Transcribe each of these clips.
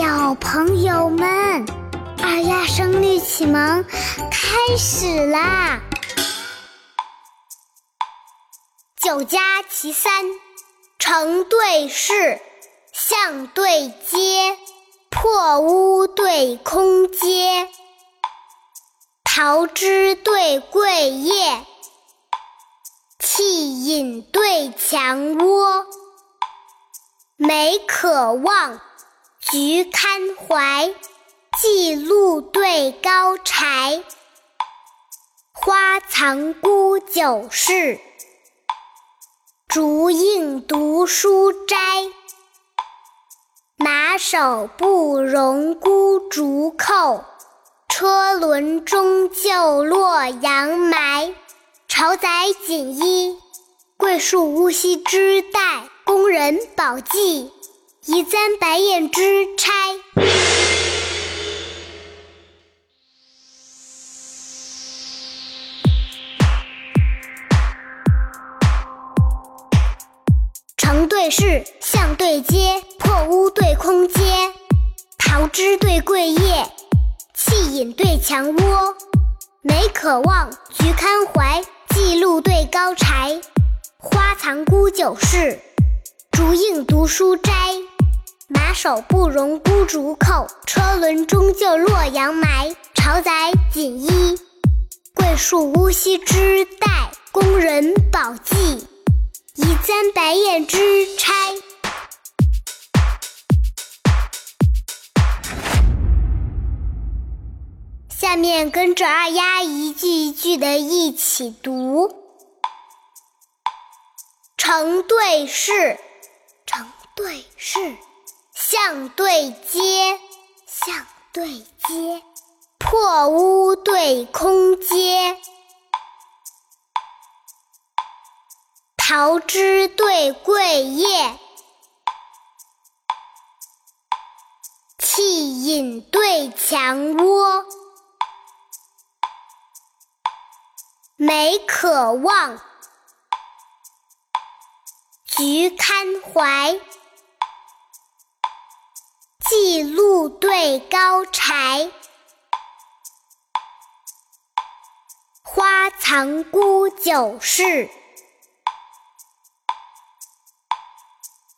小朋友们，二丫声律启蒙开始啦！九加其三，成对式，象对接，破屋对空阶，桃枝对桂叶，气引对墙窝，梅可望。菊堪怀，寄露对高柴；花藏孤酒室，竹映读书斋。马首不容孤竹扣，车轮终究洛阳埋。朝载锦衣，桂树乌溪之带，宫人宝髻。一簪白燕之钗，成对视，象对接，破屋对空阶，桃枝对桂叶，气引对墙窝，梅可望，菊堪怀，寄路对高柴，花藏孤酒室，竹映读书斋。马首不容孤竹扣，车轮终究洛阳埋。朝载锦衣，桂树乌溪之带，工人宝记，移簪白燕之钗。下面跟着二丫一句一句的一起读：成对视，成对视。象对接，象对接，破屋对空阶，桃枝对桂叶，气引对墙窝，梅可望，菊堪怀。寄露对高柴，花藏孤酒室，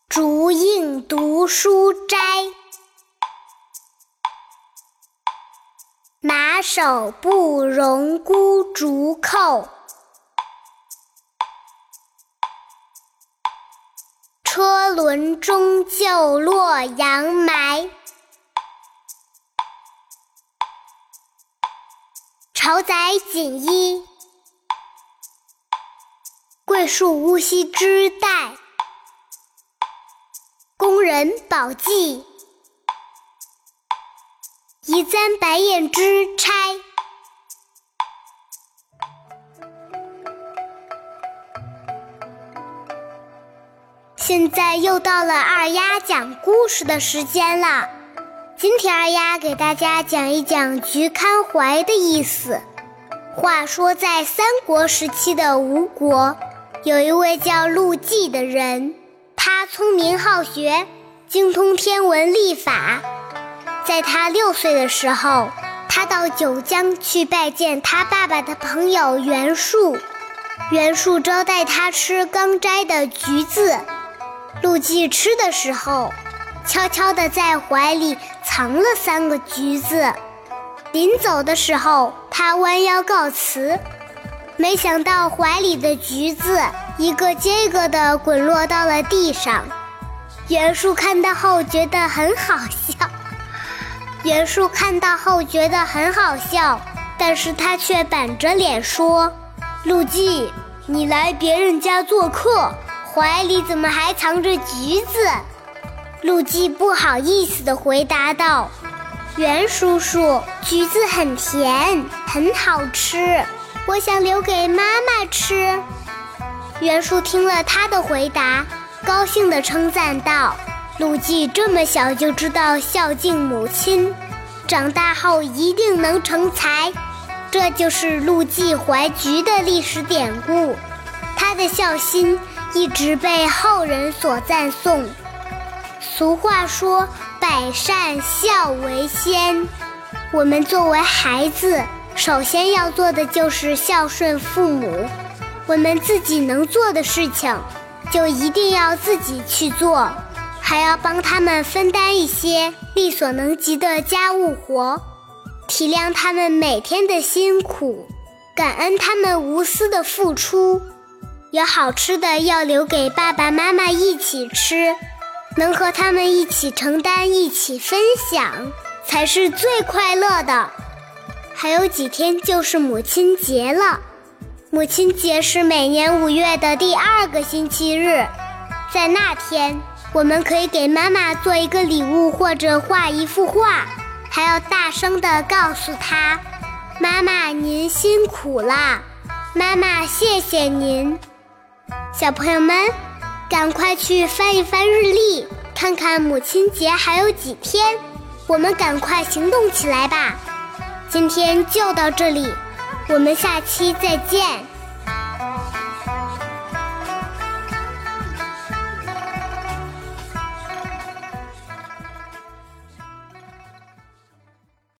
竹映读书斋。马首不容孤竹扣。车轮终究洛阳埋，朝载锦衣，桂树乌溪之带，工人宝髻，移簪白燕之钗。现在又到了二丫讲故事的时间了。今天二丫给大家讲一讲“菊堪怀”的意思。话说，在三国时期的吴国，有一位叫陆绩的人，他聪明好学，精通天文历法。在他六岁的时候，他到九江去拜见他爸爸的朋友袁术，袁术招待他吃刚摘的橘子。陆绩吃的时候，悄悄地在怀里藏了三个橘子。临走的时候，他弯腰告辞，没想到怀里的橘子一个接一个地滚落到了地上。袁术看到后觉得很好笑。袁术看到后觉得很好笑，但是他却板着脸说：“陆绩，你来别人家做客。”怀里怎么还藏着橘子？陆绩不好意思地回答道：“袁叔叔，橘子很甜，很好吃，我想留给妈妈吃。”袁术听了他的回答，高兴地称赞道：“陆绩这么小就知道孝敬母亲，长大后一定能成才。”这就是陆绩怀橘的历史典故，他的孝心。一直被后人所赞颂，俗话说：“百善孝为先。”我们作为孩子，首先要做的就是孝顺父母。我们自己能做的事情，就一定要自己去做，还要帮他们分担一些力所能及的家务活，体谅他们每天的辛苦，感恩他们无私的付出。有好吃的要留给爸爸妈妈一起吃。能和他们一起承担、一起分享，才是最快乐的。还有几天就是母亲节了，母亲节是每年五月的第二个星期日，在那天，我们可以给妈妈做一个礼物，或者画一幅画，还要大声地告诉她：“妈妈，您辛苦啦！妈妈，谢谢您。”小朋友们。赶快去翻一翻日历，看看母亲节还有几天，我们赶快行动起来吧！今天就到这里，我们下期再见。